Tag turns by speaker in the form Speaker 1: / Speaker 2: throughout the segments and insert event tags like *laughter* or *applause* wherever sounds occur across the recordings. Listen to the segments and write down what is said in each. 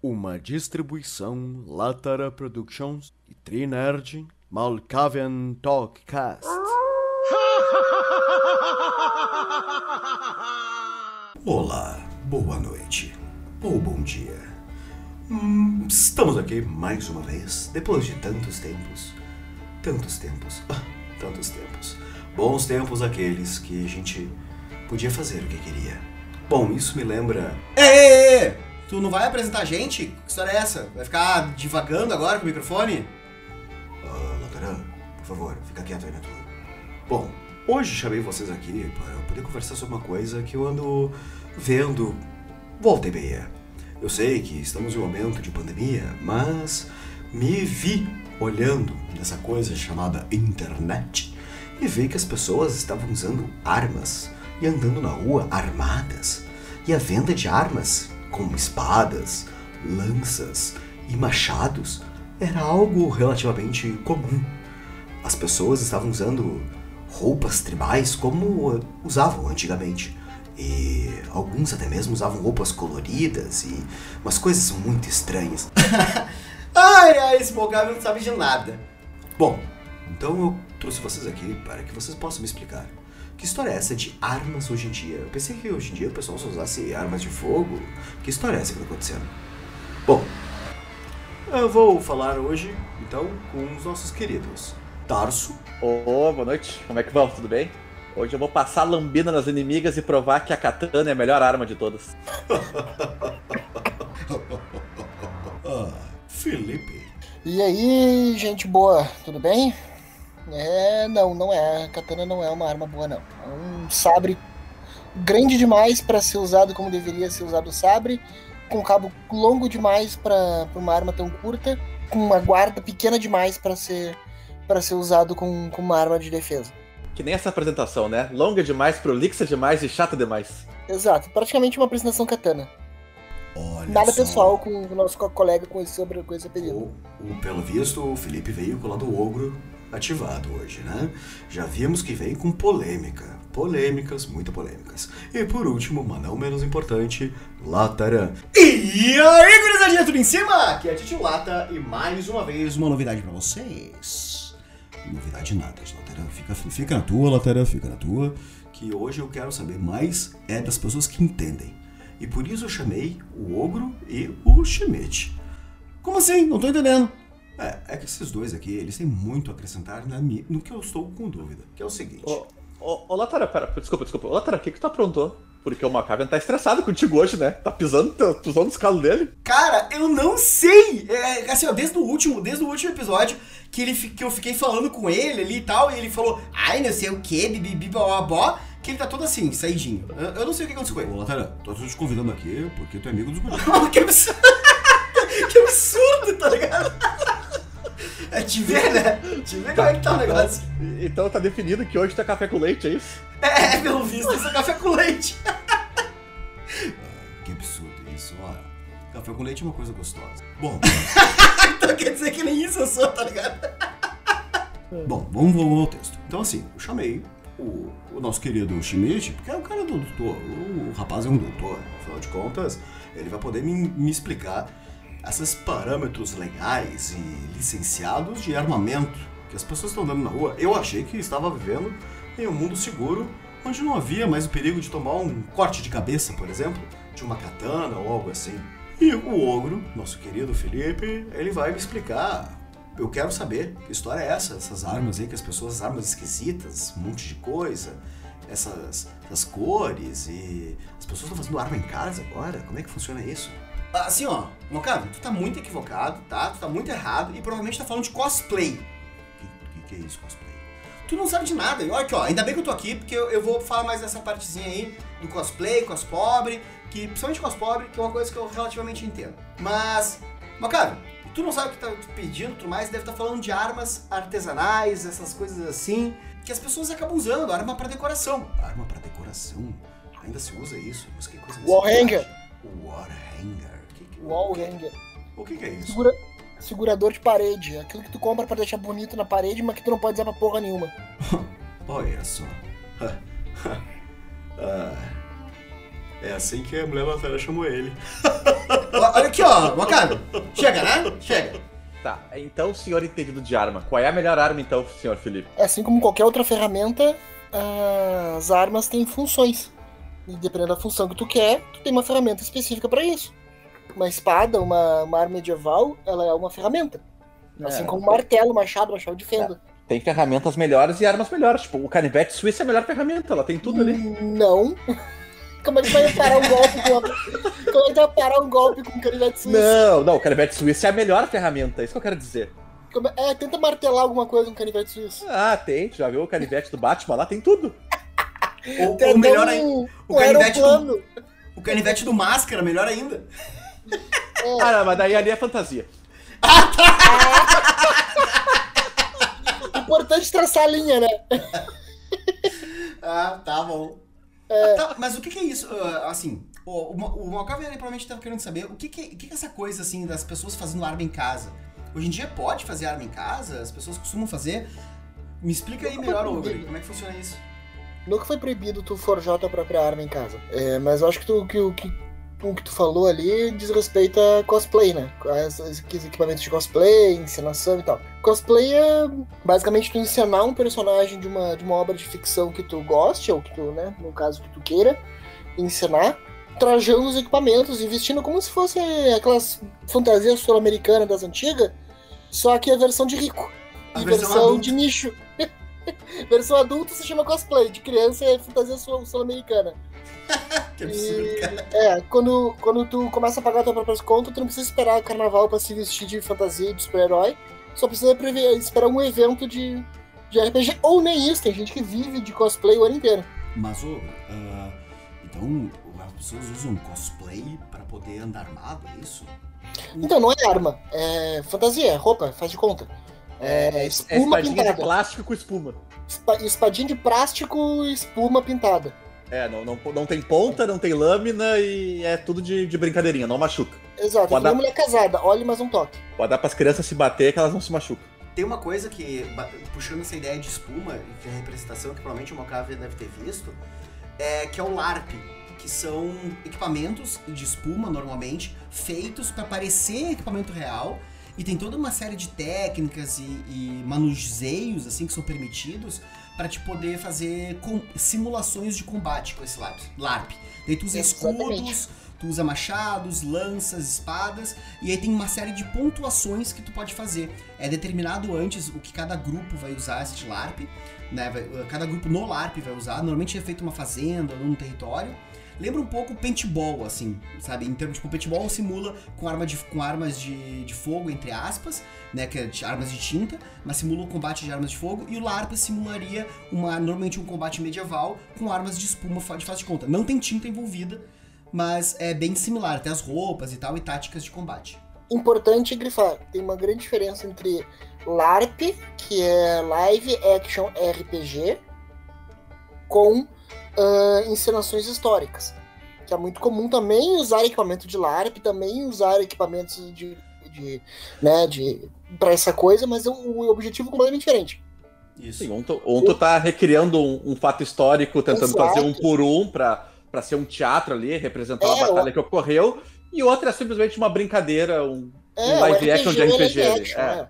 Speaker 1: Uma distribuição Latara Productions e Trinerd Malkavian Talkcast. *laughs*
Speaker 2: Olá, boa noite ou bom dia. Hum, estamos aqui mais uma vez, depois de tantos tempos. Tantos tempos. *laughs* Ah, tantos tempos. Bons tempos aqueles que a gente podia fazer o que queria. Bom, isso me lembra.
Speaker 3: Ei, ei, ei! Tu não vai apresentar a gente? Que história é essa? Vai ficar divagando agora com o microfone?
Speaker 2: Ah, Lataran, por favor, fica quieto aí na tua. Bom, hoje chamei vocês aqui para poder conversar sobre uma coisa que eu ando vendo volta e meia. Eu sei que estamos em um momento de pandemia, mas me vi olhando nessa coisa chamada internet e vi que as pessoas estavam usando armas e andando na rua armadas. E a venda de armas, como espadas, lanças e machados, era algo relativamente comum. As pessoas estavam usando roupas tribais como usavam antigamente. E alguns até mesmo usavam roupas coloridas e umas coisas muito estranhas. *laughs*
Speaker 3: Ai, ai, esse Mogami não sabe de nada.
Speaker 2: Bom, então eu trouxe vocês aqui para que vocês possam me explicar. Que história é essa de armas hoje em dia? Eu pensei que hoje em dia o pessoal só usasse armas de fogo. Que história é essa que está acontecendo? Bom, eu vou falar hoje, então, com os nossos queridos. Tarso,
Speaker 4: Ô, boa noite. Como é que vão? Tudo bem? Hoje eu vou passar lambida nas inimigas e provar que a katana é a melhor arma de todas. *laughs*
Speaker 2: ah, Felipe.
Speaker 5: E aí, gente boa, tudo bem? É, não, não é. A katana não é uma arma boa, não. É um sabre grande demais para ser usado como deveria ser usado o sabre, com um cabo longo demais para uma arma tão curta, com uma guarda pequena demais para ser para ser usado com, com uma arma de defesa.
Speaker 4: Que nem essa apresentação, né? Longa demais, prolixa demais e chata demais.
Speaker 5: Exato, praticamente uma apresentação katana.
Speaker 2: Olha
Speaker 5: Nada
Speaker 2: só.
Speaker 5: pessoal com o nosso co- colega com esse, sobre, com esse apelido.
Speaker 2: O, o- pelo visto, o Felipe veio com o lado ogro ativado hoje, né? Já vimos que veio com polêmica. Polêmicas, muito polêmicas. E por último, mas não menos importante, Lataran.
Speaker 3: E aí, gurizadinha, tudo em cima? Aqui é a Titi Lata e mais uma vez uma novidade pra vocês.
Speaker 2: Novidade nada, Lataran. Fica, fica na tua, Lataran, fica na tua. Que hoje eu quero saber mais é das pessoas que entendem. E por isso eu chamei o Ogro e o Schmidt.
Speaker 3: Como assim? Não tô entendendo.
Speaker 2: É, é que esses dois aqui, eles têm muito a acrescentar na no que eu estou com dúvida. Que é o seguinte.
Speaker 4: Ô, ô, ô Latara, pera, desculpa, desculpa. Ô, Latara, o que que tu aprontou? Porque o Macavian tá estressado contigo hoje, né? Tá pisando, tá pisando nos calos dele.
Speaker 3: Cara, eu não sei. É, assim, ó, desde o último, desde o último episódio que, ele, que eu fiquei falando com ele ali e tal, e ele falou, ai, não sei o que, bibibi, bó, que ele tá todo assim, saidinho. Eu, eu não sei o que aconteceu com ele.
Speaker 2: Ô, Lataran, tô te convidando aqui porque tu é amigo dos *laughs* guris.
Speaker 3: que absurdo! *laughs* que absurdo, tá ligado? É te ver, né? Te ver como é que tá o negócio.
Speaker 4: Então tá definido que hoje tá café com leite, é isso?
Speaker 3: É, pelo visto, isso é café com leite.
Speaker 2: Que absurdo isso, olha. Café com leite é uma coisa gostosa. Bom, *laughs*
Speaker 3: Então quer dizer que nem isso eu sou, tá ligado?
Speaker 2: bom, vamos voltar ao texto. Então assim, eu chamei o, o nosso querido Schmidt, porque é o cara do doutor. O, rapaz é um doutor. Afinal de contas, ele vai poder me, me explicar esses parâmetros legais e licenciados de armamento que as pessoas estão dando na rua. Eu achei que estava vivendo em um mundo seguro, onde não havia mais o perigo de tomar um corte de cabeça, por exemplo, de uma katana ou algo assim. E o ogro, nosso querido Felipe, ele vai me explicar. Eu quero saber que história é essa, essas armas aí, que as pessoas, armas esquisitas, um monte de coisa, essas, essas cores e. As pessoas estão fazendo arma em casa agora? Como é que funciona isso?
Speaker 3: Assim, ó, Mocavi, tu tá muito equivocado, tá? Tu tá muito errado e provavelmente tá falando de cosplay.
Speaker 2: O que, que, é isso, cosplay?
Speaker 3: Tu não sabe de nada. E olha aqui, ó, ainda bem que eu tô aqui, porque eu, eu vou falar mais dessa partezinha aí do cosplay, cospobre, que principalmente cospobre, que é uma coisa que eu relativamente entendo. Mas, Mocavi, tu não sabe o que tá pedindo, tudo mais, deve estar falando de armas artesanais, essas coisas assim, que as pessoas acabam usando, arma pra decoração.
Speaker 2: Arma pra decoração? Ainda se usa isso? Mas que coisa
Speaker 5: Wall hanger.
Speaker 2: Wall hanger. O que- que, é isso?
Speaker 5: Segura- segurador de parede. Aquilo que tu compra pra deixar bonito na parede, mas que tu não pode usar pra porra nenhuma. *laughs*
Speaker 2: Olha só. *laughs* Ah, é assim que a mulher lateral chamou ele. Olha aqui, ó, Wakabe. Chega, né? Chega.
Speaker 4: Tá, então, senhor entendido de arma. Qual é a melhor arma, então, senhor Felipe?
Speaker 5: Assim como qualquer outra ferramenta, as armas têm funções. E dependendo da função que tu quer, tu tem uma ferramenta específica pra isso. Uma espada, uma, uma arma medieval, ela é uma ferramenta. Assim
Speaker 4: É,
Speaker 5: como um martelo, machado, machado de fenda.
Speaker 4: Tem ferramentas melhores e armas melhores. Tipo, o canivete suíço é a melhor ferramenta, ela tem tudo ali.
Speaker 5: Não. *laughs* Como é que vai parar um golpe com a... Como é que vai parar um golpe com um canivete suíço?
Speaker 4: Não, não, o canivete suíço é a melhor ferramenta, é isso que eu quero dizer.
Speaker 5: Como é- É, tenta martelar alguma coisa com um canivete suíço.
Speaker 4: Ah, tem, tu já viu o canivete do Batman lá? Tem tudo.
Speaker 2: Ou, ou melhor
Speaker 5: um-
Speaker 2: ainda, o
Speaker 5: um
Speaker 2: canivete do- o canivete do máscara, melhor ainda.
Speaker 4: Ah, não, mas daí ali é fantasia.
Speaker 5: Importante traçar a linha, né?
Speaker 2: Ah, tá bom. Tá, mas o que, que é isso? Ah, assim, o, o, o Malcave provavelmente estava querendo saber o que, que, o que, que é essa coisa assim das pessoas fazendo arma em casa. Hoje em dia pode fazer arma em casa? As pessoas costumam fazer? Me explica aí melhor, Ogre, como é que funciona isso?
Speaker 5: Nunca foi proibido tu forjar tua própria arma em casa. É, mas eu acho que, tu, que, o que, o que tu falou ali diz respeito a cosplay, né? Esses equipamentos de cosplay, encenação e tal. Cosplay é basicamente tu encenar um personagem de uma, de uma obra de ficção que tu goste, ou que tu, né, no caso que tu queira, encenar, trajando os equipamentos e vestindo como se fosse aquelas fantasias sul-americanas das antigas, só que a versão de rico.
Speaker 2: A
Speaker 5: e
Speaker 2: versão
Speaker 5: versão, de nicho. *laughs* versão adulta se chama cosplay, de criança é fantasia sul- sul-americana. *laughs*
Speaker 2: Que absurdo,
Speaker 5: E,
Speaker 2: cara.
Speaker 5: é, quando, quando tu começa a pagar tua própria conta, tu não precisa esperar o carnaval pra se vestir de fantasia de super-herói. Só precisa prever, esperar um evento de, de RPG. Ou nem isso, tem gente que vive de cosplay o ano inteiro.
Speaker 2: Mas, ô, ah, então as pessoas usam cosplay pra poder andar armado, é isso?
Speaker 5: Então não é arma, é fantasia, é roupa, faz de conta. É,
Speaker 4: É
Speaker 5: espuma
Speaker 4: espadinha de
Speaker 5: pintada.
Speaker 4: plástico com espuma.
Speaker 5: Espa- espadinha de plástico e espuma pintada.
Speaker 4: É, não, não, não tem ponta, não tem lâmina e é tudo de, de brincadeirinha, não machuca.
Speaker 5: Exato, é
Speaker 4: Pode
Speaker 5: nem
Speaker 4: dar-
Speaker 5: mulher casada, olhe mais um toque.
Speaker 4: Pode dar pras crianças se bater que elas não se machucam.
Speaker 2: Tem uma coisa que, puxando essa ideia de espuma, e que é a representação que provavelmente o Mocave deve ter visto, é que é o LARP, que são equipamentos de espuma, normalmente, feitos para parecer equipamento real, e tem toda uma série de técnicas e, e manuseios, assim, que são permitidos para te poder fazer com- simulações de combate com esse LARP. LARP. Daí tu usa
Speaker 5: Exatamente.
Speaker 2: escudos, tu usa machados, lanças, espadas, e aí tem uma série de pontuações que tu pode fazer. É determinado antes o que cada grupo vai usar este LARP, né? vai- cada grupo no LARP vai usar. Normalmente é feito uma fazenda ou num território. Lembra um pouco paintball, assim, sabe? Em termos, tipo, paintball simula com, arma de, com armas de, de fogo, entre aspas, né? Que é de armas de tinta, mas simula o combate de armas de fogo. E o LARP simularia uma, normalmente um combate medieval com armas de espuma de faz de conta. Não tem tinta envolvida, mas é bem similar, até as roupas e tal, e táticas de combate.
Speaker 5: Importante grifar, tem uma grande diferença entre LARP, que é Live Action RPG, com ah, encenações históricas. Que é muito comum também usar equipamento de LARP, também usar equipamentos de, de né, de para essa coisa, mas o, o objetivo é completamente diferente.
Speaker 2: Isso.
Speaker 4: Sim, um tu, um tu tá recriando um, um fato histórico, tentando
Speaker 5: Exato.
Speaker 4: fazer um por um pra, pra ser um teatro ali, representar
Speaker 5: É,
Speaker 4: uma batalha
Speaker 5: o-
Speaker 4: que ocorreu, e outra é simplesmente uma brincadeira, um,
Speaker 5: É,
Speaker 4: Um live action de
Speaker 5: é
Speaker 4: RPG ali,
Speaker 5: action,
Speaker 4: é.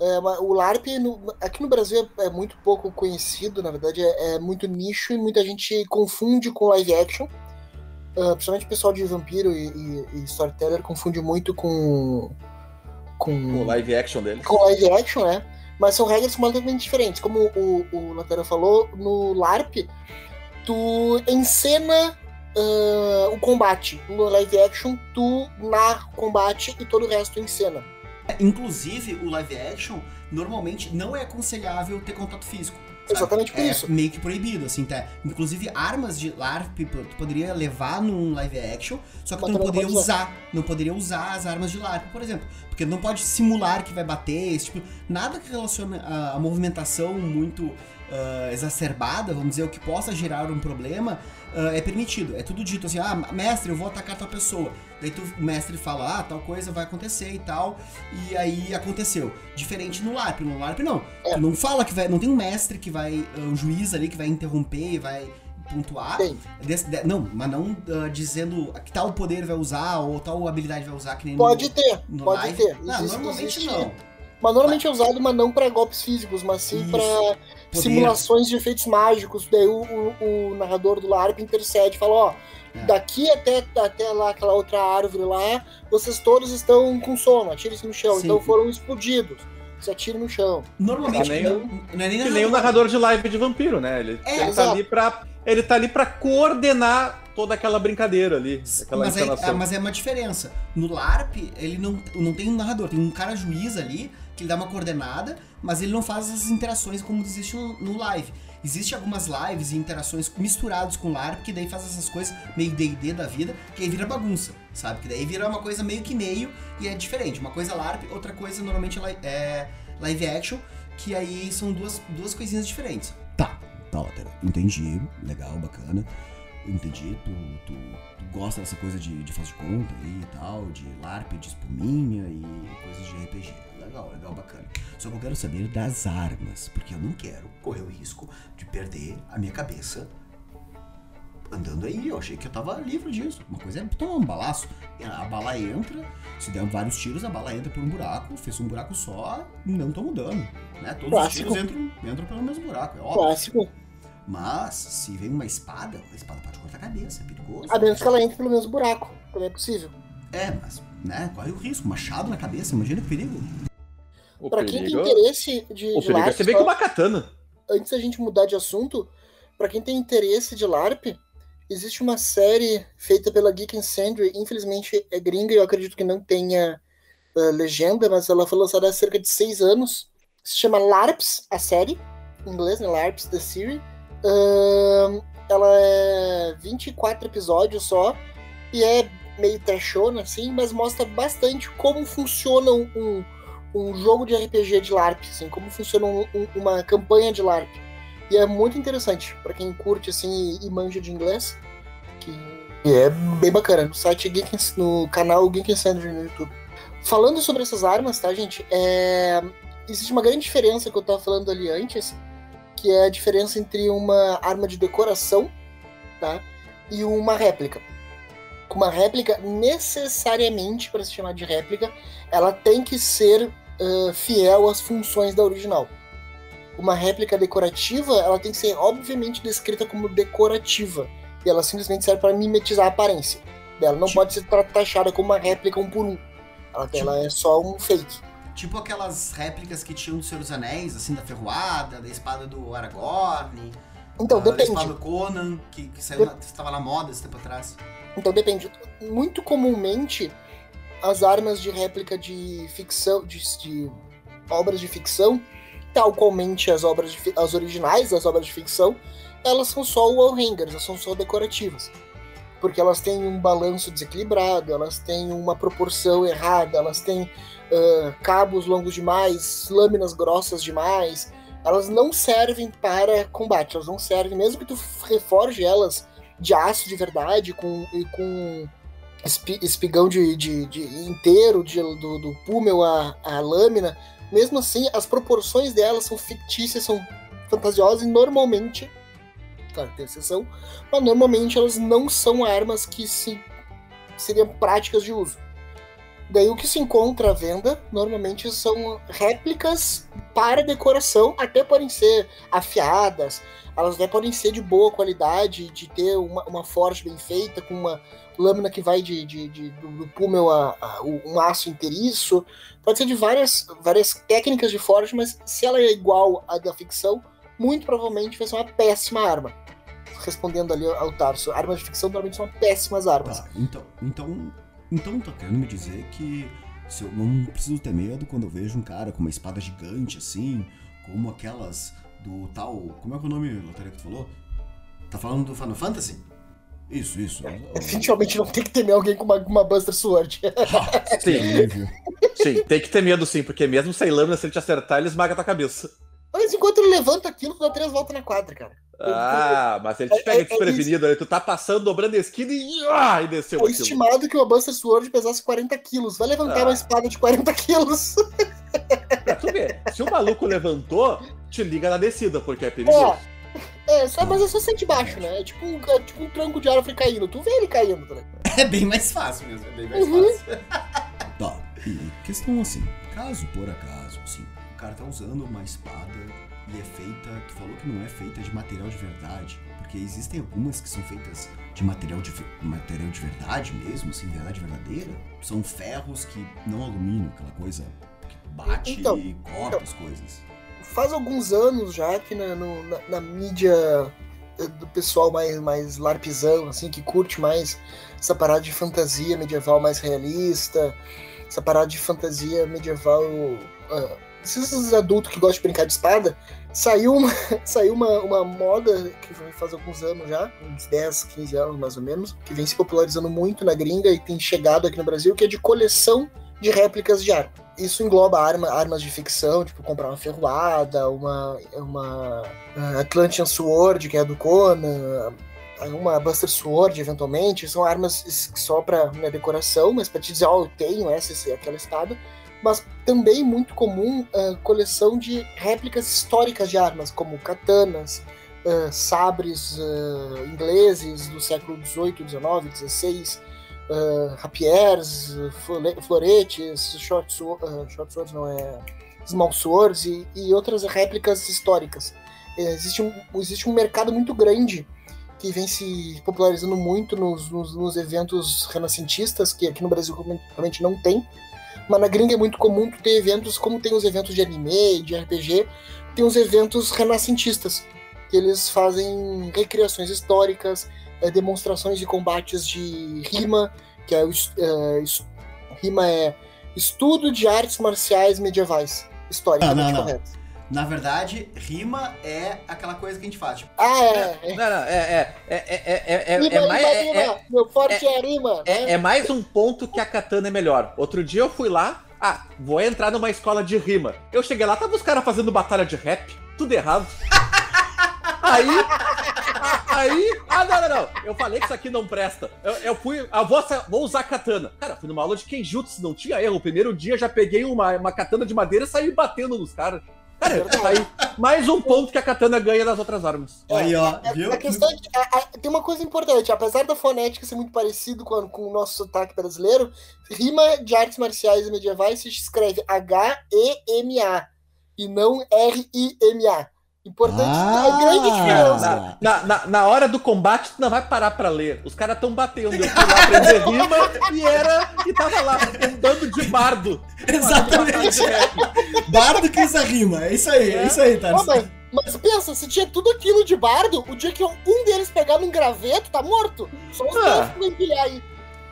Speaker 5: É. O LARP, no- aqui no Brasil, é, é muito pouco conhecido, na verdade, é, é muito nicho e muita gente confunde com live action. Ah, principalmente o pessoal de Vampiro e, e- e Storyteller confunde muito com. com,
Speaker 4: live action deles.
Speaker 5: com live action, né? Mas são regras completamente diferentes. Como o, o Latera falou, no LARP, tu encena ah, o combate. No live action, tu narra o combate e todo o resto tu encena.
Speaker 2: Inclusive, o live action, normalmente não é aconselhável ter contato físico. sabe?
Speaker 5: Exatamente por
Speaker 2: é
Speaker 5: isso.
Speaker 2: meio que proibido, assim, tá? Inclusive, armas de LARP tu poderia levar num live action, só que
Speaker 5: Mas
Speaker 2: tu não poderia
Speaker 5: pode
Speaker 2: usar. Não poderia usar as armas de LARP, por exemplo. Porque não pode simular que vai bater, esse tipo, nada que relacione a, a movimentação muito ah, exacerbada, vamos dizer, o que possa gerar um problema, ah, é permitido. É tudo dito assim, ah, mestre, eu vou atacar tal pessoa. Daí tu, o mestre fala, ah, tal coisa vai acontecer e tal, e aí aconteceu. Diferente no LARP. No LARP não.
Speaker 5: É.
Speaker 2: Não fala que vai. Não tem um mestre que vai. um juiz ali que vai interromper, vai pontuar. Desse- de- não, mas não ah, dizendo que tal poder vai usar ou tal habilidade vai usar, que nem
Speaker 5: Pode
Speaker 2: no,
Speaker 5: ter,
Speaker 2: no
Speaker 5: pode
Speaker 2: live.
Speaker 5: ter.
Speaker 2: Não,
Speaker 5: Existe-
Speaker 2: normalmente
Speaker 5: existe-
Speaker 2: não.
Speaker 5: Mas normalmente é usado, mas não pra golpes físicos, mas sim
Speaker 2: Isso. Poder.
Speaker 5: simulações de efeitos mágicos. Daí o, o- o narrador do LARP intercede e fala, ó,
Speaker 2: É.
Speaker 5: daqui até, até lá, aquela outra árvore lá, vocês todos estão com sono, atirem-se no chão.
Speaker 2: Sim.
Speaker 5: Então foram explodidos. Se atirem no chão.
Speaker 2: Normalmente
Speaker 4: Tá nem
Speaker 2: não, não é nem
Speaker 4: nem o narrador de live de vampiro, né? Ele,
Speaker 2: É,
Speaker 4: ele tá ali pra. Ele tá ali pra coordenar toda aquela brincadeira ali. Aquela
Speaker 2: mas, é, é- mas é uma diferença. No LARP, ele não, não tem um narrador, tem um cara juiz ali que ele dá uma coordenada, mas ele não faz essas interações como existe no, live. Existem algumas lives e interações misturados com LARP, que daí faz essas coisas meio D&D da vida, que aí vira bagunça, sabe? Que daí vira uma coisa meio que meio e é diferente. Uma coisa é LARP, outra coisa normalmente é é live action, que aí são duas, duas coisinhas diferentes. Tá, tá, Lateral. Entendi. Legal, bacana. Entendi. Tu, tu, tu gosta dessa coisa de, de faz de conta e tal, de LARP, de espuminha e coisas de RPG. Legal, legal, bacana. Só que eu quero saber das armas, porque eu não quero correr o risco de perder a minha cabeça andando aí. Eu achei que eu tava livre disso. Uma coisa é tomar um balaço. A bala entra, se der vários tiros, a bala entra por um buraco, fez um buraco só, não tô mudando. Né? Todos os tiros entram, entram pelo mesmo buraco, é óbvio.
Speaker 5: Clássico.
Speaker 2: Mas se vem uma espada, a espada pode cortar a cabeça, é perigoso.
Speaker 5: A menos que ela entre pelo mesmo buraco. Também é possível.
Speaker 2: É, mas, né, corre o risco. Machado na cabeça, imagina que perigo.
Speaker 4: O
Speaker 5: Pra quem tem
Speaker 4: perigo,
Speaker 5: interesse de,
Speaker 4: o
Speaker 5: de
Speaker 4: perigo é
Speaker 5: LARP,
Speaker 4: ser bem
Speaker 5: só-
Speaker 4: com uma katana.
Speaker 5: antes da gente mudar de assunto, pra quem tem interesse de LARP, existe uma série feita pela Geek and Sandry, infelizmente é gringa e eu acredito que não tenha ah, legenda, mas ela foi lançada há cerca de seis anos. Se chama LARPS, a série, em inglês, né? LARPS, The Series. Ahn, ela é 24 episódios só e é meio trashona, assim, mas mostra bastante como funciona um, um, jogo de RPG de LARP, assim, como funciona um- um- uma campanha de LARP. E é muito interessante pra quem curte assim e manja de inglês, que é bem bacana. No site Geek, no canal Geek and Sandry no YouTube. Falando sobre essas armas, tá, gente? É, existe uma grande diferença que eu tava falando ali antes, que é a diferença entre uma arma de decoração, tá, e uma réplica. Uma réplica necessariamente para se chamar de réplica, ela tem que ser ah, fiel às funções da original. Uma réplica decorativa, ela tem que ser obviamente descrita como decorativa. E ela simplesmente serve para mimetizar a aparência dela. Não
Speaker 2: Tipo-
Speaker 5: pode ser taxada como uma réplica um por um. Ela,
Speaker 2: Tipo-
Speaker 5: ela é só um fake.
Speaker 2: Tipo aquelas réplicas que tinham do Senhor dos Anéis, assim, da ferroada, da espada do Aragorn,
Speaker 5: Então,
Speaker 2: ah, da
Speaker 5: depende.
Speaker 2: espada do Conan, que, que saiu na, estava na moda esse tempo atrás.
Speaker 5: Então depende. Muito comumente, as armas de réplica de ficção, de, de obras de ficção, tal qualmente as obras de, as originais das obras de ficção, elas são só wallhangers, elas são só decorativas. Porque elas têm um balanço desequilibrado, elas têm uma proporção errada, elas têm ah, cabos longos demais, lâminas grossas demais. Elas não servem para combate, elas não servem, mesmo que tu reforge elas de aço de verdade, com, e com espi- espigão de, de, de inteiro, de, do, do púmel à lâmina, mesmo assim, as proporções delas são fictícias, são fantasiosas e normalmente, claro, tem exceção, mas normalmente elas não são armas que se, seriam práticas de uso. Daí o que se encontra à venda normalmente são réplicas para decoração, até podem ser afiadas, elas até podem ser de boa qualidade, de ter uma, uma forja bem feita, com uma lâmina que vai de, de, de- do, do púmel a, a um aço inteiriço. Pode ser de várias, várias técnicas de forja, mas se ela é igual à da ficção, muito provavelmente vai ser uma péssima arma. Respondendo ali ao Tarso, armas de ficção normalmente são péssimas armas.
Speaker 2: Tá, então, então, então tá querendo me dizer que eu não preciso ter medo quando eu vejo um cara com uma espada gigante assim, como aquelas do tal. Como é que é o nome, Lotaria, que tu falou? Tá falando do Final Fantasy? Isso, isso.
Speaker 5: Definitivamente não tem que temer alguém com uma, uma Buster Sword. *laughs*
Speaker 4: Sim, *laughs* sim, tem que ter medo sim, porque mesmo sem lâmina, se ele te acertar, ele esmaga tua cabeça.
Speaker 5: Mas enquanto ele levanta aquilo, tu dá três voltas na quadra, cara.
Speaker 4: Ah, mas ele te
Speaker 5: É-
Speaker 4: pega
Speaker 5: é- é
Speaker 4: desprevenido ali, tu tá passando, dobrando a esquina e, ah, e desceu
Speaker 5: É
Speaker 4: aquilo.
Speaker 5: estimado que uma Buster Sword pesasse 40 quilos. Vai levantar
Speaker 4: Ah.
Speaker 5: uma espada de 40 quilos.
Speaker 4: Pra tu ver, se o maluco levantou, te liga na descida, porque é *laughs* perigoso.
Speaker 5: É, É, só, mas é só sente baixo, né? É tipo, um, é tipo um tranco de árvore caindo. Tu vê ele caindo, tá?
Speaker 3: É bem mais fácil mesmo, é bem mais
Speaker 5: Uhum.
Speaker 3: fácil. *laughs*
Speaker 6: Tá, e questão assim, caso por acaso, assim, o cara tá usando uma espada e é feita, tu falou que não é feita de material de verdade, porque existem algumas que são feitas de material de, material de verdade mesmo, assim, verdade verdadeira. São ferros que não alumínio, aquela coisa que bate
Speaker 5: Então,
Speaker 6: e corta as coisas.
Speaker 5: Faz alguns anos já que na, no- na, na mídia eh, do pessoal mais, mais larpizão, assim, que curte mais essa parada de fantasia medieval mais realista, essa parada de fantasia medieval. ah, esses adultos que gostam de brincar de espada, saiu uma, *laughs* saiu uma, uma moda que faz alguns anos já, uns 10, 15 anos mais ou menos, que vem se popularizando muito na gringa e tem chegado aqui no Brasil, que é de coleção de réplicas de arma. Isso engloba arma, armas de ficção, tipo comprar uma ferroada, uma, uma ah, Atlantean Sword, que é do Conan, ah, uma Buster Sword, eventualmente. São armas só pra minha decoração, mas pra te dizer, ó, eu tenho essa, essa aquela espada. Mas também muito comum a coleção de réplicas históricas de armas, como katanas, ah, sabres ah, ingleses do século XVIII, XIX, XVI, uh, rapiers, flore- floretes, short, uh, short swords não é small swords e, e outras réplicas históricas. Existe um, existe um mercado muito grande que vem se popularizando muito nos, nos, nos eventos renascentistas, que aqui no Brasil realmente não tem, mas na gringa é muito comum ter eventos como tem os eventos de anime, de RPG, tem os eventos renascentistas, que eles fazem recriações históricas, é, demonstrações de combates de rima, que é é, rima é estudo de artes marciais medievais, historicamente
Speaker 3: Ah, não, não.
Speaker 5: correto.
Speaker 3: Na verdade, rima é aquela coisa que a gente faz. Tipo,
Speaker 5: Ah, é. é.
Speaker 4: Não, não, é, é, é, é, é, é,
Speaker 5: Rima,
Speaker 4: é mais,
Speaker 5: rima,
Speaker 4: é,
Speaker 5: rima. Meu forte é, a rima.
Speaker 4: é,
Speaker 5: né?
Speaker 4: é mais um ponto que a katana é melhor. Outro dia eu fui lá, ah, vou entrar numa escola de rima. Eu cheguei lá, tava os caras fazendo batalha de rap, tudo errado. *laughs* Aí, aí, ah, não, não, não. Eu falei que isso aqui não presta. Eu, eu fui, ah, vou, sa- vou usar katana. Cara, fui numa aula de Kenjutsu, não tinha erro. O primeiro dia já peguei uma, uma katana de madeira e saí batendo nos caras. Cara, aí, mais um ponto que a katana ganha das outras armas.
Speaker 5: É,
Speaker 3: aí, ó,
Speaker 5: a-
Speaker 3: viu?
Speaker 5: A questão é que a- a- tem uma coisa importante, apesar da fonética ser muito parecido com, a- com o nosso sotaque brasileiro, rima de artes marciais medievais se escreve H-E-M-A e não R-I-M-A. Importante,
Speaker 3: Ah!
Speaker 5: é grande diferença.
Speaker 4: Na, na, na hora do combate, tu não vai parar pra ler. Os caras tão batendo. Eu fui lá aprender rima e era. E tava lá, um bando de bardo.
Speaker 3: Exatamente. Bardo que usa rima. É isso aí, é, isso aí, Tarso.
Speaker 5: mas, mas pensa, se tinha tudo aquilo de bardo, o dia que um deles pegar num graveto, tá morto. Só os
Speaker 4: Ah.
Speaker 5: dois que vão empilhar aí.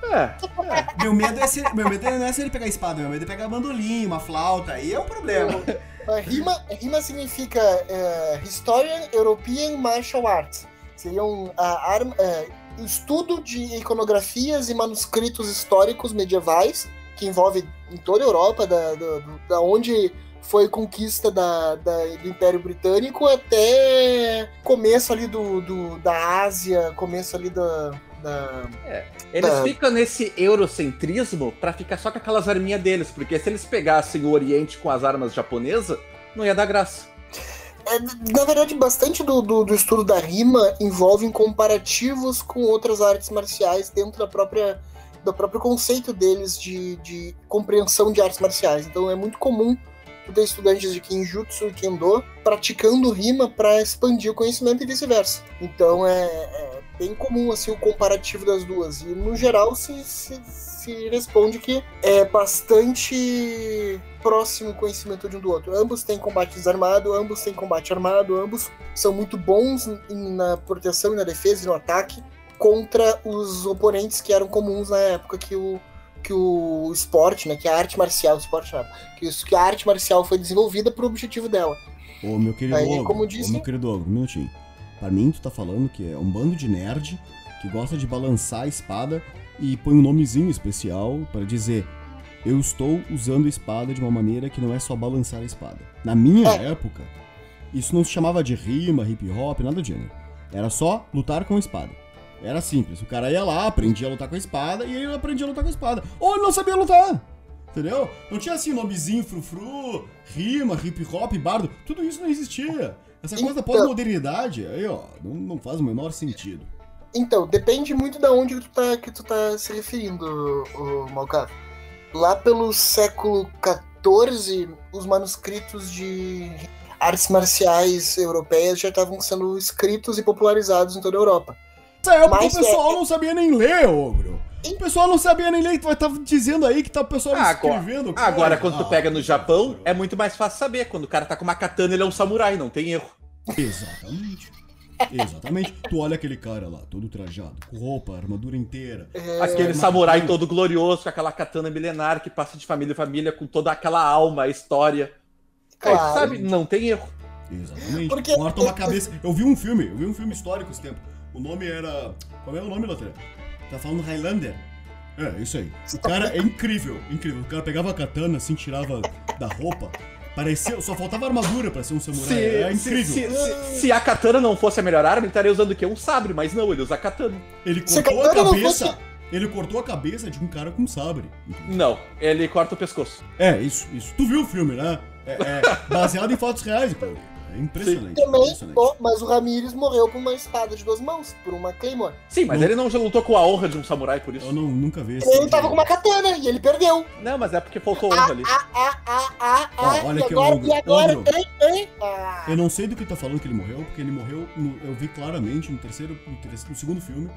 Speaker 4: É.
Speaker 3: Meu medo, é se, meu medo não é se ele pegar a espada, meu medo é pegar bandolim, uma flauta, aí é o problema.
Speaker 5: A rima, rima significa é, Historian European Martial Arts. Seriam a arma, é, estudo de iconografias e manuscritos históricos medievais, que envolve em toda a Europa, da, da, da onde foi conquista da, da- do Império Britânico até começo ali do, do- da Ásia, começo ali da. da
Speaker 4: Eles
Speaker 5: Ah.
Speaker 4: ficam nesse eurocentrismo pra ficar só com aquelas arminhas deles. Porque se eles pegassem o Oriente com as armas japonesas, não ia dar graça.
Speaker 5: É, na verdade, bastante do, do, do estudo da rima envolve comparativos com outras artes marciais dentro da própria do próprio conceito deles de, de compreensão de artes marciais. Então é muito comum ter estudantes de Kenjutsu e Kendo praticando rima para expandir o conhecimento e vice-versa. Então é, é bem comum assim o comparativo das duas. E no geral se, se, se responde que é bastante próximo o conhecimento de um do outro. Ambos têm combate desarmado, ambos têm combate armado, ambos são muito bons na proteção e na defesa e no ataque contra os oponentes que eram comuns na época que o que o esporte, né, que a arte marcial, esporte não, que, isso, que a arte marcial foi desenvolvida para o objetivo dela.
Speaker 6: Ô, meu querido
Speaker 5: Aí,
Speaker 6: Ogro,
Speaker 5: como
Speaker 6: ô,
Speaker 5: disse-
Speaker 6: meu querido Ogro, um minutinho. Pra mim, tu tá falando que é um bando de nerd que gosta de balançar a espada e põe um nomezinho especial pra dizer eu estou usando a espada de uma maneira que não é só balançar a espada. Na minha
Speaker 5: É.
Speaker 6: época, isso não se chamava de rima, hip hop, nada do gênero. Era só lutar com a espada. Era simples. O cara ia lá, aprendia a lutar com a espada e ele aprendia a lutar com a espada. Ou ele não sabia lutar.
Speaker 2: Entendeu? Não tinha assim nomezinho frufru, rima, hip hop, bardo. Tudo isso não existia. Essa coisa da
Speaker 5: Então-
Speaker 2: pós-modernidade, aí ó, não, não faz o menor sentido.
Speaker 5: Então, depende muito da onde que tu tá, que tu tá se referindo, o Malcavo. Lá pelo século XIV, os manuscritos de artes marciais europeias já estavam sendo escritos e popularizados em toda a Europa.
Speaker 2: Nessa época
Speaker 5: Mas
Speaker 2: o pessoal não sabia nem ler, ogro. O pessoal não sabia nem ler, tu vai estar dizendo aí que tá o pessoal
Speaker 4: Ah, agora,
Speaker 2: escrevendo.
Speaker 4: agora
Speaker 2: coisa.
Speaker 4: quando tu
Speaker 2: Ah,
Speaker 4: pega no Japão, é muito mais fácil saber. Quando o cara tá com uma katana, ele é um samurai, não tem erro.
Speaker 2: Exatamente. Exatamente. Tu olha aquele cara lá, todo trajado, com roupa, armadura inteira.
Speaker 4: Aquele
Speaker 2: mas-
Speaker 4: samurai todo glorioso, com aquela katana milenar que passa de família em família, com toda aquela alma, a história. Aí,
Speaker 5: Claro.
Speaker 4: sabe, não tem erro.
Speaker 2: Exatamente.
Speaker 5: Porque-
Speaker 2: Corta uma cabeça. Eu vi um filme, eu vi um filme histórico esse tempo. O nome era. Qual é o nome, Latré? Tá falando Highlander? É, isso aí. O cara é incrível, incrível. O cara pegava a katana, assim, tirava da roupa. Parecia. Só faltava armadura pra ser um samurai.
Speaker 4: Se,
Speaker 2: é incrível.
Speaker 4: se- se- se a katana não fosse a melhor arma, ele estaria usando o quê? Um sabre, mas não, ele usa a katana.
Speaker 2: Ele
Speaker 5: a
Speaker 2: cortou a
Speaker 5: katana não
Speaker 2: cabeça.
Speaker 5: fosse-
Speaker 2: Ele cortou a cabeça de um cara com sabre.
Speaker 4: Não, ele corta o pescoço.
Speaker 2: É, isso, isso. Tu viu o filme, né? É, é baseado em fatos reais, Paulo. É impressionante.
Speaker 5: Também,
Speaker 2: impressionante.
Speaker 5: pô, mas o Ramires morreu por uma espada de duas mãos, por uma Claymore.
Speaker 4: Sim, mas
Speaker 2: Não.
Speaker 4: ele não já lutou com a honra de um samurai por isso.
Speaker 2: Eu não, nunca vi esse
Speaker 5: Ele tava com uma katana e ele perdeu.
Speaker 4: Não, mas é porque faltou honra ali.
Speaker 5: Ah, ah, ah, ah,
Speaker 2: Ó,
Speaker 5: ah.
Speaker 2: olha
Speaker 5: e agora, e agora, hein, hein? Ah.
Speaker 2: Eu não sei do que tá falando que ele morreu, porque ele morreu, no- eu vi claramente no terceiro, no, terceiro- no segundo filme,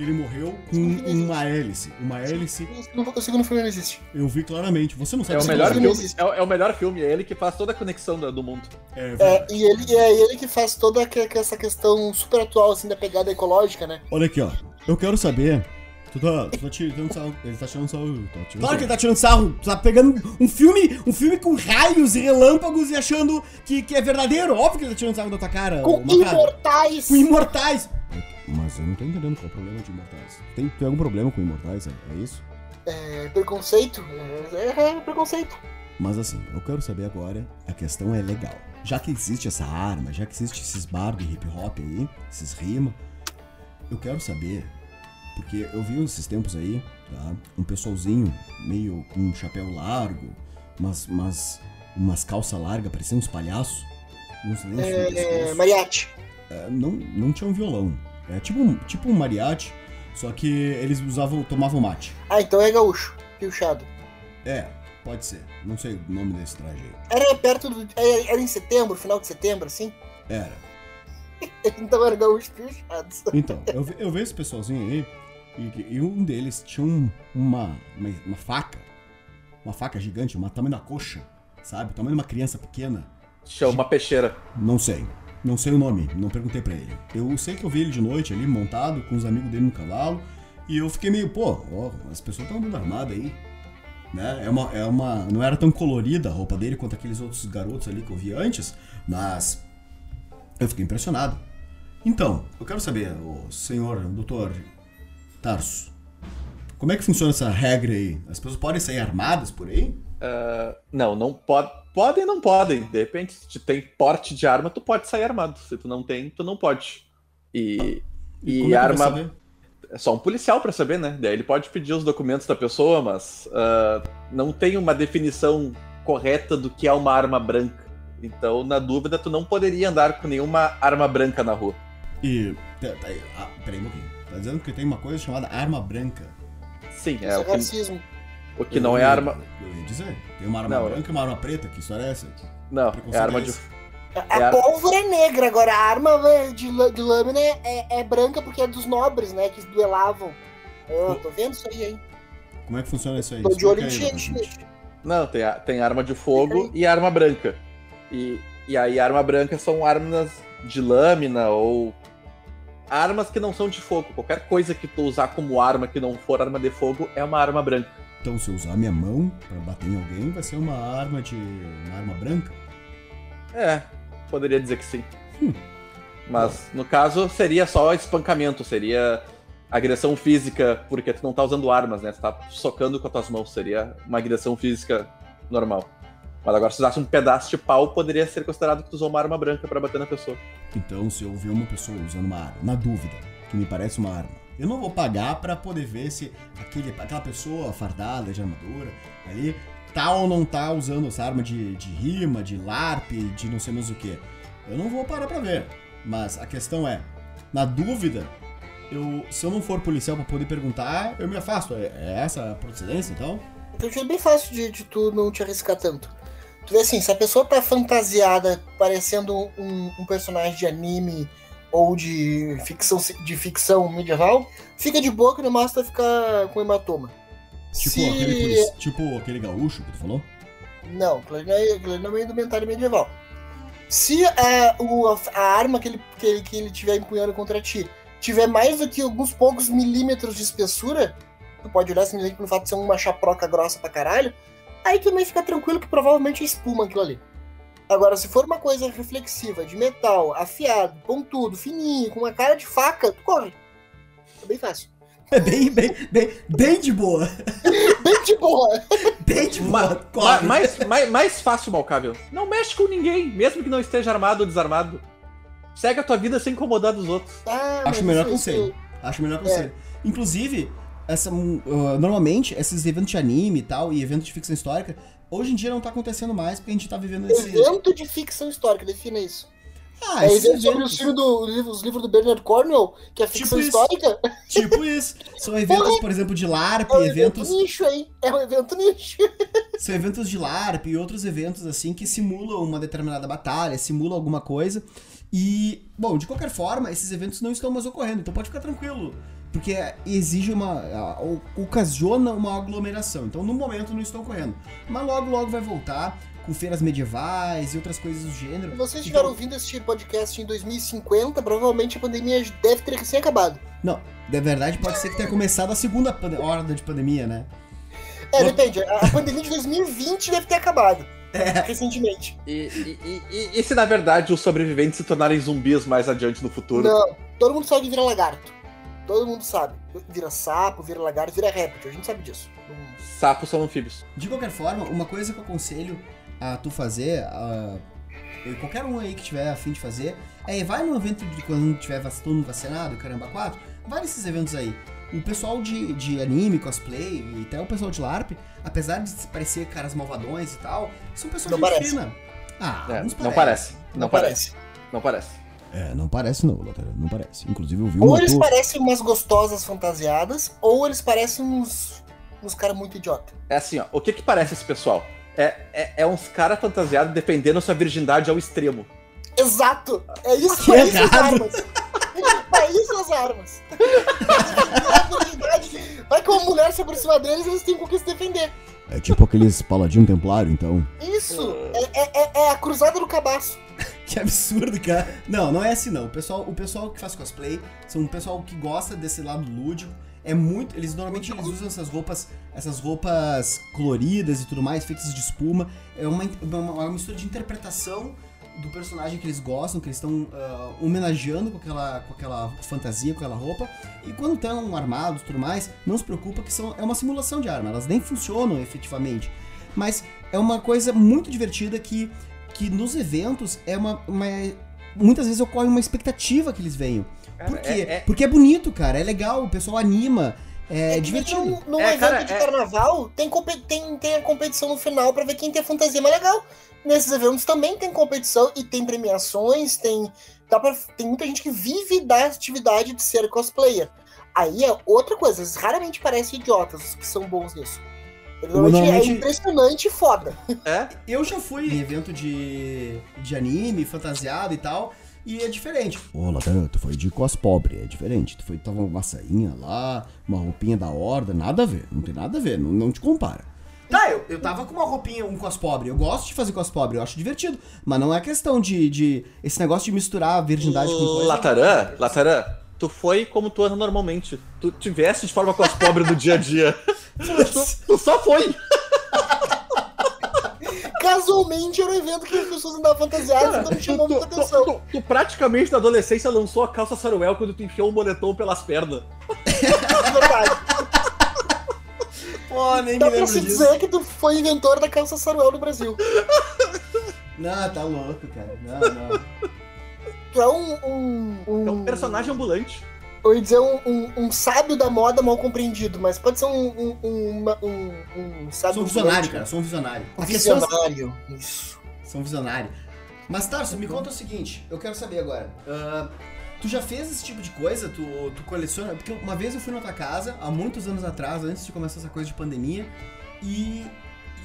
Speaker 2: que ele morreu com uma hélice. Uma hélice,
Speaker 5: O segundo filme não existe.
Speaker 2: eu vi claramente. Você não
Speaker 4: É
Speaker 2: sabe
Speaker 4: o
Speaker 2: se
Speaker 4: melhor
Speaker 5: filme.
Speaker 4: É, o- é o melhor filme, é ele que faz toda a conexão do, do mundo.
Speaker 2: É,
Speaker 5: É, e ele, é ele que faz toda essa questão super atual, assim, da pegada ecológica, né?
Speaker 2: Olha aqui, ó. Eu quero saber. Tu tá, tu tá tirando sarro. Ele tá tirando sarro. Tá tirando claro que ele tá tirando sarro. Tu tá pegando um filme, um filme com raios e relâmpagos e achando que, que é verdadeiro. Óbvio que ele tá tirando sarro da tua cara.
Speaker 5: Com imortais!
Speaker 2: Com imortais. Mas eu não tô entendendo qual é o problema de imortais. Tem, tem algum problema com imortais? É, é isso?
Speaker 5: É, preconceito. É, é, é preconceito.
Speaker 2: Mas assim, eu quero saber agora, a questão é legal. Já que existe essa arma, já que existe esses bardos e hip hop aí, esses rima, eu quero saber, porque eu vi esses tempos aí, tá? Um pessoalzinho meio com um chapéu largo, umas, umas, umas calças largas, parecendo uns palhaços, uns lenços
Speaker 5: É, mariachi.
Speaker 2: É, não, não tinha um violão. É tipo, um- tipo um mariachi, só que eles usavam, tomavam mate.
Speaker 5: Ah, então é gaúcho. Piochado.
Speaker 2: É, pode ser. Não sei o nome desse traje aí.
Speaker 5: Era perto do. Era, em setembro, final de setembro, assim?
Speaker 2: Era. *laughs*
Speaker 5: Então era gaúcho piochado.
Speaker 2: Então, eu, eu vejo esse pessoalzinho aí, e, e um deles tinha um- uma, uma, uma faca, uma faca gigante, uma tamanho da coxa, sabe? O tamanho de uma criança pequena.
Speaker 4: Chama uma peixeira.
Speaker 2: Não sei. Não sei o nome, não perguntei pra ele. Eu sei que eu vi ele de noite ali, montado, com os amigos dele no cavalo, e eu fiquei meio, pô, ó, as pessoas estão andando armadas aí. Né? É uma, é uma. Não era tão colorida a roupa dele quanto aqueles outros garotos ali que eu vi antes, mas eu fiquei impressionado. Então, eu quero saber, o senhor doutor Tarso, como é que funciona essa regra aí? As pessoas podem sair armadas por aí?
Speaker 4: Ah, não, não pode. Podem ou não podem. De repente, se tu tem porte de arma, tu pode sair armado. Se tu não tem, tu não pode. E, e,
Speaker 2: é vou
Speaker 4: arma. É só um policial pra saber, né? Daí ele pode pedir os documentos da pessoa, mas ah, não tem uma definição correta do que é uma arma branca. Então, na dúvida, tu não poderia andar com nenhuma arma branca na rua.
Speaker 2: E. tá- tá- ah, peraí um pouquinho. Tá dizendo que tem uma coisa chamada arma branca.
Speaker 4: Sim,
Speaker 5: Isso
Speaker 4: é
Speaker 5: é
Speaker 4: o que,
Speaker 5: racismo.
Speaker 4: O que não
Speaker 2: Eu
Speaker 4: é
Speaker 2: ia-
Speaker 4: arma.
Speaker 2: Eu ia dizer. Tem uma arma
Speaker 4: Não,
Speaker 2: branca e uma arma preta. Que história é essa?
Speaker 4: Não, é arma
Speaker 2: é
Speaker 4: de.
Speaker 2: esse?
Speaker 5: A,
Speaker 4: É a-
Speaker 5: pólvora é negra, agora a arma é, de, de lâmina é, é- é branca porque é dos nobres, né? Que duelavam. Eu tô vendo isso aí, hein?
Speaker 2: Como é que funciona isso aí?
Speaker 5: Tô de olho em
Speaker 2: gente.
Speaker 4: Não, tem, a- tem arma de fogo e arma branca. E, e aí, arma branca são armas de lâmina ou armas que não são de fogo. Qualquer coisa que tu usar como arma que não for arma de fogo é uma arma branca.
Speaker 2: Então, se eu usar minha mão pra bater em alguém, vai ser uma arma de. uma arma branca?
Speaker 4: É, poderia dizer que sim.
Speaker 2: Hum.
Speaker 4: Mas no caso seria só espancamento, seria agressão física, porque tu não tá usando armas, né? Tu tá socando com as tuas mãos, seria uma agressão física normal. Mas agora, se usasse um pedaço de pau, poderia ser considerado que tu usou uma arma branca pra bater na pessoa.
Speaker 2: Então, se eu ver uma pessoa usando uma arma, na dúvida, que me parece uma arma, eu não vou pagar pra poder ver se aquele, aquela pessoa fardada de armadura ali tá ou não tá usando essa arma de, de rima, de LARP, de não sei mais o que. Eu não vou parar pra ver. Mas a questão é, na dúvida, eu, se eu não for policial pra poder perguntar, eu me afasto. É, é essa a procedência, então?
Speaker 5: Eu achei bem fácil de, de tu não te arriscar tanto. Tu vê assim, se a pessoa tá fantasiada parecendo um, um personagem de anime ou de ficção, de ficção medieval, fica de boa que no máximo vai ficar com hematoma.
Speaker 2: Tipo,
Speaker 5: Se-
Speaker 2: aquele, tipo aquele gaúcho que tu falou?
Speaker 5: Não, ali não é, não é indumentário medieval. Se a, o- a arma que ele, que, ele, que ele tiver empunhando contra ti tiver mais do que alguns poucos milímetros de espessura, tu pode olhar simplesmente pelo fato de ser uma chaproca grossa pra caralho, aí também fica tranquilo que provavelmente é espuma aquilo ali. Agora, se for uma coisa reflexiva, de metal, afiado, pontudo, fininho, com uma cara de faca, tu corre. É bem fácil.
Speaker 2: É bem, bem, bem, bem de boa. *laughs*
Speaker 5: Bem de boa.
Speaker 2: Bem de boa.
Speaker 4: ma- mais, mais, mais fácil, Malcável. Não mexe com ninguém, mesmo que não esteja armado ou desarmado. Segue a tua vida sem incomodar dos outros.
Speaker 5: Ah,
Speaker 2: Acho o melhor
Speaker 5: isso-
Speaker 2: conselho.
Speaker 5: isso-
Speaker 2: Acho o melhor conselho. Inclusive, essa, uh, normalmente, esses eventos de anime e tal, e eventos de ficção histórica, hoje em dia não tá acontecendo mais, porque a gente tá vivendo esse.
Speaker 5: Evento de ficção histórica, defina isso.
Speaker 2: Ah,
Speaker 5: é evento sobre os livros do, os livros do Bernard Cornwell, que é ficção
Speaker 2: Tipo isso.
Speaker 5: histórica.
Speaker 2: Tipo isso. São *laughs* eventos, por exemplo, de LARP,
Speaker 5: É um evento
Speaker 2: eventos.
Speaker 5: nicho aí. É um evento nicho. *laughs*
Speaker 2: São eventos de LARP e outros eventos assim que simulam uma determinada batalha, simulam alguma coisa. E, bom, de qualquer forma, esses eventos não estão mais ocorrendo, então pode ficar tranquilo. Porque exige uma. ocasiona uma aglomeração. Então, no momento, não estão ocorrendo. Mas logo, logo vai voltar com feiras medievais e outras coisas do gênero.
Speaker 5: Se vocês
Speaker 2: Então-
Speaker 5: estiveram ouvindo este podcast em 2050, provavelmente a pandemia deve ter recém acabado.
Speaker 2: Não, de verdade, pode ser que tenha começado a segunda horda de pandemia, né?
Speaker 5: É, depende. A pandemia de 2020 deve ter acabado.
Speaker 2: É.
Speaker 5: Recentemente.
Speaker 4: E, e- e- e- e se na verdade os sobreviventes se tornarem zumbis mais adiante no futuro?
Speaker 5: Não. Todo mundo sabe que vira lagarto. Todo mundo sabe. Vira sapo, vira lagarto, vira réptil. A gente sabe disso. Não-
Speaker 4: Sapos são anfíbios.
Speaker 2: De qualquer forma, uma coisa que eu aconselho a tu fazer, a, e qualquer um aí que tiver a fim de fazer, é vai num evento de quando tiver todo mundo vacinado, caramba, quatro, vai nesses eventos aí. O pessoal de, de anime, cosplay e até o pessoal de LARP, apesar de parecer caras malvadões e tal, são pessoas
Speaker 5: Não
Speaker 2: de
Speaker 5: parece.
Speaker 2: fina. Ah,
Speaker 4: É,
Speaker 2: alguns
Speaker 4: não parece. Não, parece. Não parece.
Speaker 2: É, não parece não, não parece. Inclusive eu vi
Speaker 5: Ou
Speaker 2: uma
Speaker 5: eles parecem umas gostosas fantasiadas, ou eles parecem uns, uns caras muito idiota.
Speaker 4: É assim, ó. O que que parece esse pessoal? É, é, é uns caras fantasiados defendendo sua virgindade ao extremo.
Speaker 5: Exato! É isso *laughs* é isso as armas. É isso as armas. *laughs* Vai que uma mulher se aproxima deles, eles têm com o que se defender.
Speaker 2: É tipo aqueles paladino templário, então.
Speaker 5: Isso! É, é- é- é a cruzada do cabaço.
Speaker 2: Que absurdo, cara. Não, não é assim não. O pessoal, o pessoal que faz cosplay são um pessoal que gosta desse lado lúdico. É muito, eles normalmente eles usam essas roupas, essas roupas coloridas e tudo mais, feitas de espuma. É uma, uma, uma mistura de interpretação do personagem que eles gostam, que eles estão ah, homenageando com aquela, com aquela fantasia, com aquela roupa. E quando estão armados e tudo mais, não se preocupa que são, é uma simulação de arma, elas nem funcionam efetivamente. Mas é uma coisa muito divertida que, que nos eventos é uma, uma- Muitas vezes ocorre uma expectativa que eles venham. Por
Speaker 4: Cara,
Speaker 2: quê?
Speaker 4: é- é-
Speaker 2: Porque é bonito, cara, é legal, o pessoal anima, é,
Speaker 5: que
Speaker 2: divertido.
Speaker 5: Num, num
Speaker 4: É,
Speaker 5: evento
Speaker 4: cara,
Speaker 5: de
Speaker 4: é-
Speaker 5: carnaval, tem, tem, tem a competição no final pra ver quem tem a fantasia mais legal. Nesses eventos também tem competição e tem premiações, tem. Dá pra, tem muita gente que vive da atividade de ser cosplayer. Aí é outra coisa, eles raramente parecem idiotas os que são bons nisso. Eles Normalmente
Speaker 2: Normalmente-
Speaker 5: é impressionante e foda.
Speaker 4: É?
Speaker 2: Eu já fui em evento de, de anime, fantasiado e tal, e é diferente. Ô, Lateral, tu foi de cos pobre, é diferente. Tu foi, tava uma sainha lá, uma roupinha da horda, nada a ver, não tem nada a ver, não, não te compara. Tá, eu, eu tava com uma roupinha, um cos pobre. Eu gosto de fazer cos pobre, eu acho divertido. Mas não é questão de, de esse negócio de misturar a virgindade com coisa.
Speaker 4: Latarã, Latarã, tu foi como tu anda normalmente. Tu te veste de forma cos pobre do dia a dia. tu, *laughs* tu só foi.
Speaker 5: Casualmente era um evento que as pessoas andavam fantasiadas, então me chamou
Speaker 4: tu-
Speaker 5: muita atenção.
Speaker 4: tu- tu praticamente na adolescência lançou a calça saruel quando tu enfiou o moletom pelas pernas.
Speaker 5: É *laughs* verdade.
Speaker 2: Pô, nem
Speaker 5: Dá pra se dizer que tu foi inventor da calça saruel no Brasil.
Speaker 2: Não, tá louco, cara. Não, não.
Speaker 5: Tu é um. um, um
Speaker 4: É um personagem ambulante.
Speaker 5: Eu ia dizer um, um- um sábio da moda mal compreendido, mas pode ser um, um, um, uma- um, um sábio
Speaker 3: Sou um visionário, cara, sou um visionário.
Speaker 5: Um
Speaker 3: As pessoas
Speaker 5: visionário. Isso.
Speaker 3: são visionários. Mas, Tarso, me conta o seguinte, eu quero saber agora. ah, tu já fez esse tipo de coisa? Tu, tu coleciona? Porque uma vez eu fui na tua casa, há muitos anos atrás, antes de começar essa coisa de pandemia, e,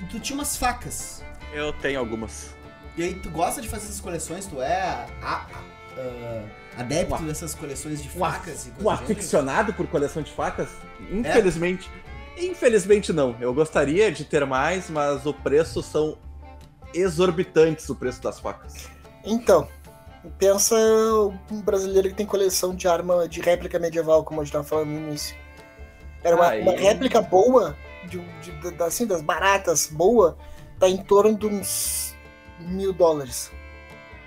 Speaker 3: e tu tinha umas facas.
Speaker 4: Eu tenho algumas.
Speaker 3: E aí, tu gosta de fazer essas coleções? Tu é a- a- ah, adepto
Speaker 4: Um-
Speaker 3: dessas coleções de
Speaker 4: Um,
Speaker 3: facas e
Speaker 4: um
Speaker 3: coisas
Speaker 4: aficionado por coleção de facas? Infelizmente. Infelizmente não. Eu gostaria de ter mais, mas o preço são exorbitantes o preço das facas.
Speaker 5: Então, pensa um brasileiro que tem coleção de arma de réplica medieval, como a gente tava falando no início. Era uma,
Speaker 4: Aí.
Speaker 5: uma réplica boa, de, de- da- assim, das baratas, boa, tá em torno de uns mil dólares.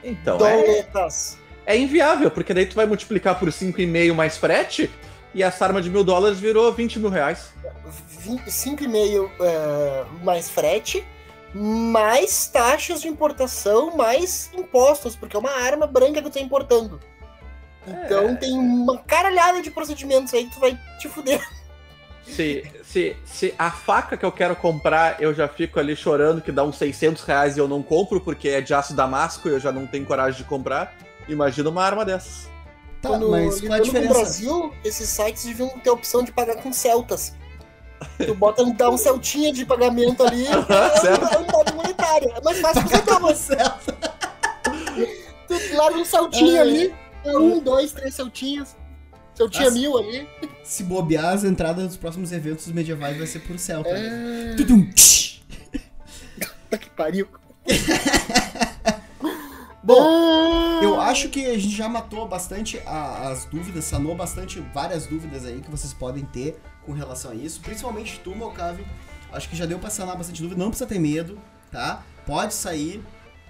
Speaker 4: Então, é,
Speaker 5: Doletas.
Speaker 4: é inviável, porque daí tu vai multiplicar por 5,5 mais frete, e essa arma de mil dólares virou 20 mil reais.
Speaker 5: Vin- 5,5 é, mais frete, mais taxas de importação, mais impostos, porque é uma arma branca que tu tá importando. Então
Speaker 4: É.
Speaker 5: tem uma caralhada de procedimentos aí que tu vai te fuder.
Speaker 4: Se, se, se a faca que eu quero comprar, eu já fico ali chorando que dá uns 600 reais e eu não compro porque é de aço damasco e eu já não tenho coragem de comprar. Imagina uma arma dessas.
Speaker 3: Tá,
Speaker 5: Quando
Speaker 3: mas qual é a diferença?
Speaker 5: Brasil, esses sites deviam ter a opção de pagar com celtas. Tu bota, dá um celtinha de pagamento ali, *laughs* é uma unidade monetária. É mais fácil que você toma. Tu larga um celtinho
Speaker 3: É.
Speaker 5: ali, um, dois, três celtinhos. Celtinha mil ali.
Speaker 3: Se bobear, as entradas dos próximos eventos medievais vai ser por Celta. né?
Speaker 5: É...
Speaker 3: Tudum,
Speaker 5: que pariu. *laughs*
Speaker 3: Bom, Eu acho que a gente já matou bastante a- as dúvidas, sanou bastante várias dúvidas aí que vocês podem ter com relação a isso. Principalmente tu, Mocave. Acho que já deu pra sanar bastante dúvida. Não precisa ter medo, tá? Pode sair.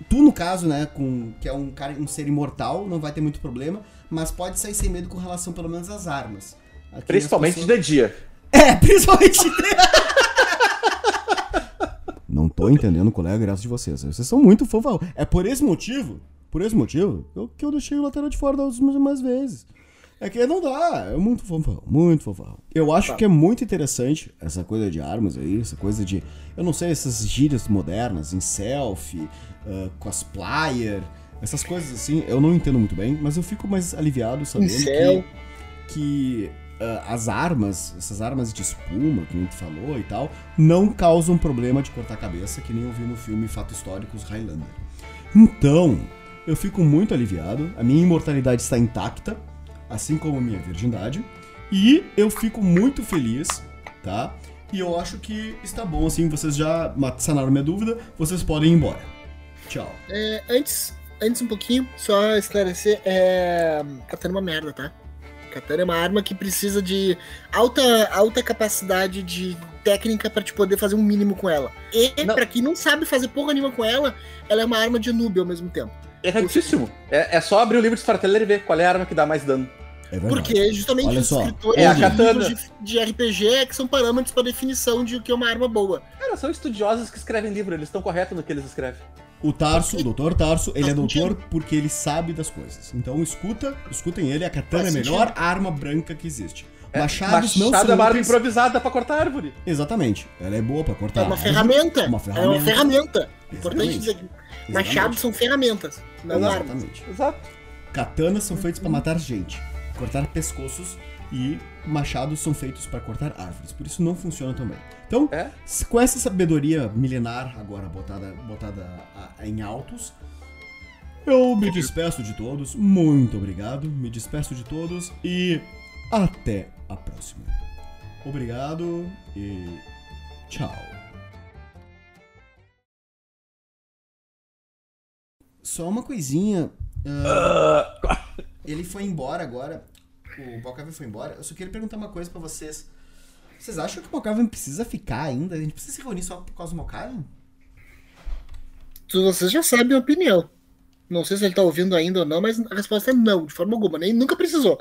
Speaker 3: Tu, no caso, né, com, que é um cara, um ser imortal, não vai ter muito problema. Mas pode sair sem medo com relação, pelo menos, às armas. Aqui
Speaker 4: Principalmente
Speaker 3: as
Speaker 4: de dia.
Speaker 3: É, *laughs* principalmente.
Speaker 2: Não tô entendendo qual é a graça de vocês. Vocês são muito fofão. É por esse motivo, por esse motivo, eu- que eu deixei o lateral de fora das últimas vezes. É que não dá, é muito fofão, muito fofão. Eu acho que é muito interessante essa coisa de armas aí, essa coisa de, eu não sei, essas gírias modernas, em selfie, ah, cosplayer, essas coisas assim, eu não entendo muito bem, mas eu fico mais aliviado sabendo que, que ah, as armas, essas armas de espuma que a gente falou e tal, não causam problema de cortar a cabeça, que nem eu vi no filme Fatos Históricos Highlander. Então, eu fico muito aliviado, a minha imortalidade está intacta, assim como a minha virgindade, e eu fico muito feliz, tá? E eu acho que está bom, assim, vocês já sanaram minha dúvida, vocês podem ir embora. Tchau.
Speaker 5: É, antes, antes um pouquinho, só esclarecer, é... Katana é uma merda, tá? Katana é uma arma que precisa de alta, alta capacidade de técnica pra te poder fazer um mínimo com ela. E pra quem não sabe fazer porra nenhuma com ela, ela é uma arma de noob ao mesmo tempo.
Speaker 4: Erradíssimo. É, é só abrir o livro de Storyteller e ver qual é a arma que dá mais dano.
Speaker 2: É.
Speaker 5: Porque justamente
Speaker 2: Olha
Speaker 5: os
Speaker 2: só,
Speaker 5: escritores
Speaker 4: é a
Speaker 5: de de, de RPG é que são parâmetros pra definição de o que é uma arma boa.
Speaker 4: Cara, são estudiosos que escrevem livro, eles estão corretos no que eles escrevem.
Speaker 2: O Tarso, o doutor Tarso, ele é doutor porque ele sabe das coisas. Então escuta, escutem ele, a katana é a melhor arma branca que existe.
Speaker 4: É,
Speaker 2: Machados não
Speaker 4: Machado
Speaker 2: são
Speaker 4: é uma arma improvisada pra cortar árvore.
Speaker 2: Exatamente. Ela é boa pra cortar
Speaker 5: É uma
Speaker 2: árvore,
Speaker 5: ferramenta.
Speaker 2: Uma
Speaker 5: É
Speaker 2: ferramenta.
Speaker 5: uma ferramenta. Importante dizer que machados são ferramentas, não armas.
Speaker 2: Exatamente.
Speaker 4: Exato.
Speaker 2: Katanas são feitos pra matar gente, cortar pescoços e machados são feitos pra cortar árvores. Por isso não funciona tão bem. Então,
Speaker 4: É?
Speaker 2: com essa sabedoria milenar agora botada, botada a- em altos, eu me despeço de todos. Muito obrigado. Me despeço de todos e até a próxima. Obrigado e tchau.
Speaker 3: Só uma coisinha. ah, ele foi embora agora. O Balcavin foi embora. Eu só queria perguntar uma coisa pra vocês. Vocês acham que o Balcavin precisa ficar ainda? A gente precisa se reunir só por causa do?
Speaker 5: Tu- Vocês já sabem a opinião. Não sei se ele tá ouvindo ainda ou não, mas a resposta é não, de forma alguma. Nem nunca precisou.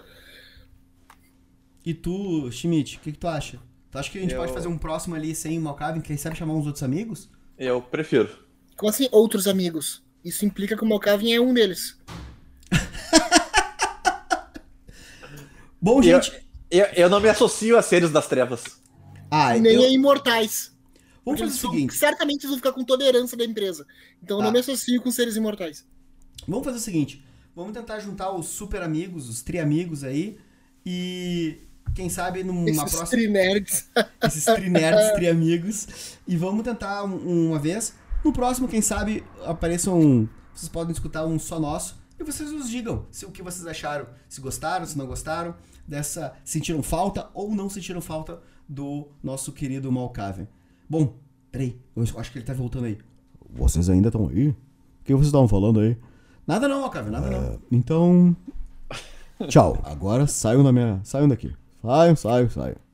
Speaker 3: E tu, Schmidt, o que, que tu acha? Tu acha que a gente
Speaker 4: Eu-
Speaker 3: pode fazer um próximo ali sem o Malcavin? Quem sabe chamar uns outros amigos?
Speaker 4: Eu prefiro.
Speaker 5: Como assim, outros amigos? Isso implica que o Malkavin é um deles.
Speaker 7: Bom,
Speaker 4: Eu,
Speaker 7: gente.
Speaker 4: eu, eu não me associo a seres das trevas.
Speaker 7: Ah,
Speaker 5: Nem
Speaker 7: eu-
Speaker 5: a imortais.
Speaker 7: vamos fazer o seguinte.
Speaker 5: certamente eles vão ficar com toda a herança da empresa. Então eu
Speaker 7: Ah.
Speaker 5: não me associo com seres imortais.
Speaker 7: Vamos fazer o seguinte.
Speaker 2: Vamos tentar juntar os super amigos, os tri-amigos aí. E quem sabe numa
Speaker 5: Esses
Speaker 2: próxima.
Speaker 5: trinerds. *laughs*
Speaker 2: esses tri-nerds, tri-amigos. E vamos tentar um- uma vez. No próximo, quem sabe, apareçam. Vocês podem escutar um só nosso. E vocês nos digam se, o que vocês acharam. Se gostaram, se não gostaram. Dessa. Sentiram falta ou não sentiram falta do nosso querido Malkaven. Bom, peraí. Eu acho que ele tá voltando aí.
Speaker 7: Vocês ainda estão aí? O que vocês estavam falando aí?
Speaker 2: Nada não, Malkaven, nada não.
Speaker 7: Então. Tchau. Agora saiam da minha. Saiam daqui. Saiam, saiam, saiam.